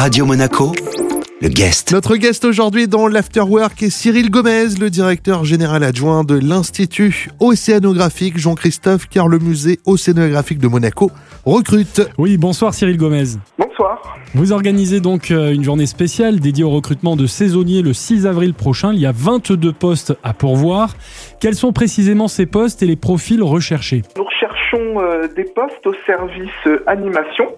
Radio Monaco, le guest. Notre guest aujourd'hui dans l'Afterwork est Cyril Gomez, le directeur général adjoint de l'Institut océanographique Jean-Christophe, car le musée océanographique de Monaco recrute. Oui, bonsoir Cyril Gomez. Bonsoir. Vous organisez donc euh, une journée spéciale dédiée au recrutement de saisonniers le 6 avril prochain. Il y a 22 postes à pourvoir. Quels sont précisément ces postes et les profils recherchés? Nous recherchons euh, des postes au service euh, animation.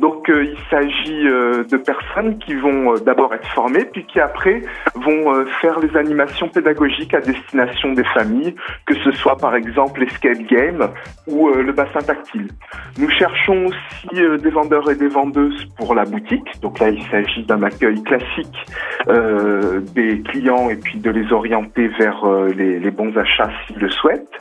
Donc euh, il s'agit euh, de personnes qui vont euh, d'abord être formées, puis qui après vont euh, faire les animations pédagogiques à destination des familles, que ce soit par exemple l'escape game ou le bassin tactile. Nous cherchons aussi des vendeurs et des vendeuses pour la boutique. Donc là il s'agit d'un accueil classique des clients et puis de les orienter vers les, les bons achats s'ils le souhaitent.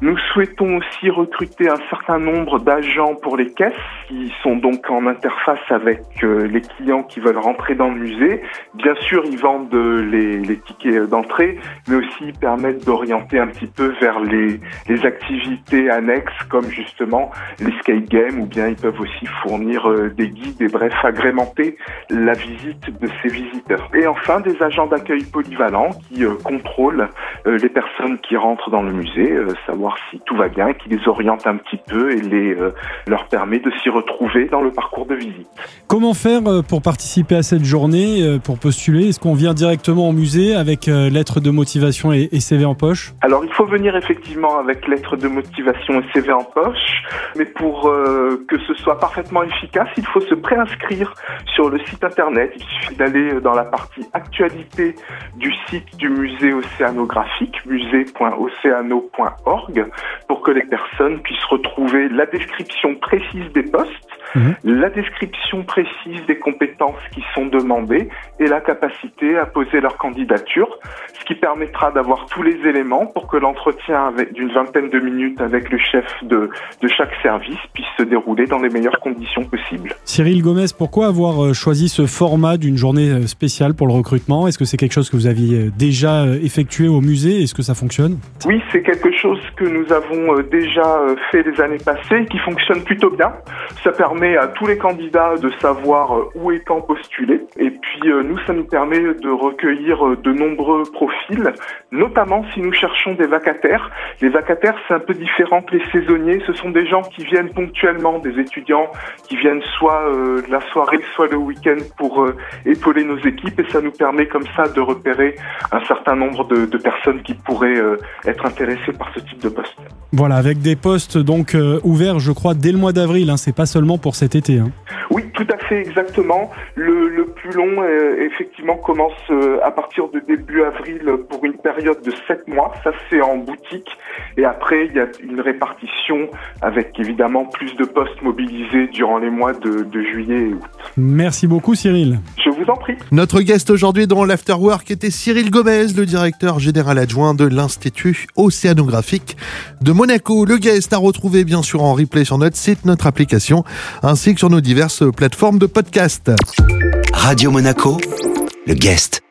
Nous souhaitons aussi recruter un certain nombre d'agents pour les caisses qui sont donc en interface avec euh, les clients qui veulent rentrer dans le musée. Bien sûr, ils vendent euh, les, tickets d'entrée, mais aussi ils permettent d'orienter un petit peu vers les, les activités annexes comme justement les skate games ou bien ils peuvent aussi fournir euh, des guides et bref agrémenter la visite de ces visiteurs. Et enfin, des agents d'accueil polyvalents qui contrôlent les personnes qui rentrent dans le musée, euh, savoir si tout va bien, qui les orientent un petit peu et les euh, leur permet de s'y retrouver dans le parcours de visite. Comment faire euh, pour participer à cette journée, euh, pour postuler? Est-ce qu'on vient directement au musée avec euh, lettre de motivation et, et CV en poche? Alors, il faut venir effectivement avec lettre de motivation et CV en poche, mais pour euh, que ce soit parfaitement efficace, il faut se préinscrire sur le site internet. Il suffit d'aller dans la partie actualité du site du musée océanographique, musée.océano.org, pour que les personnes puissent retrouver la description précise des postes, Mhm. la description précise des compétences qui sont demandées et la capacité à poser leur candidature, ce qui permettra d'avoir tous les éléments pour que l'entretien d'une vingtaine de minutes avec le chef de, de chaque service puisse se dérouler dans les meilleures conditions possibles. Cyril Gomez, pourquoi avoir euh, choisi ce format d'une journée euh, spéciale pour le recrutement? Est-ce que c'est quelque chose que vous aviez euh, déjà effectué au musée? Est-ce que ça fonctionne? Oui, c'est quelque chose que nous avons déjà fait les années passées, qui fonctionne plutôt bien. Ça permet à tous les candidats de savoir euh, où et quand postuler. Et puis euh, nous, ça nous permet de recueillir euh, de nombreux profils, notamment si nous cherchons des vacataires. Les vacataires, c'est un peu différent que les saisonniers. Ce sont des gens qui viennent ponctuellement, des étudiants qui viennent soit la soirée, soit le week-end pour épauler nos équipes. Et ça nous permet comme ça de repérer un certain nombre de, personnes qui pourraient être intéressées par ce type de poste. Voilà, avec des postes donc ouverts, je crois, dès le mois d'avril. Hein, c'est pas seulement pour cet été. hein. Oui, tout à fait, exactement. Le, le plus long, euh, effectivement, commence euh, à partir de début avril pour une période de sept mois. Ça, c'est en boutique. Et après, il y a une répartition avec évidemment plus de postes mobilisés durant les mois de, de juillet et août. Merci beaucoup, Cyril. Je vous en prie. Notre guest aujourd'hui dans l'Afterwork était Cyril Gomez, le directeur général adjoint de l'Institut océanographique de Monaco. Le guest à retrouver bien sûr en replay sur notre site, notre application, ainsi que sur nos diverses plateformes de podcast. Radio Monaco, le guest.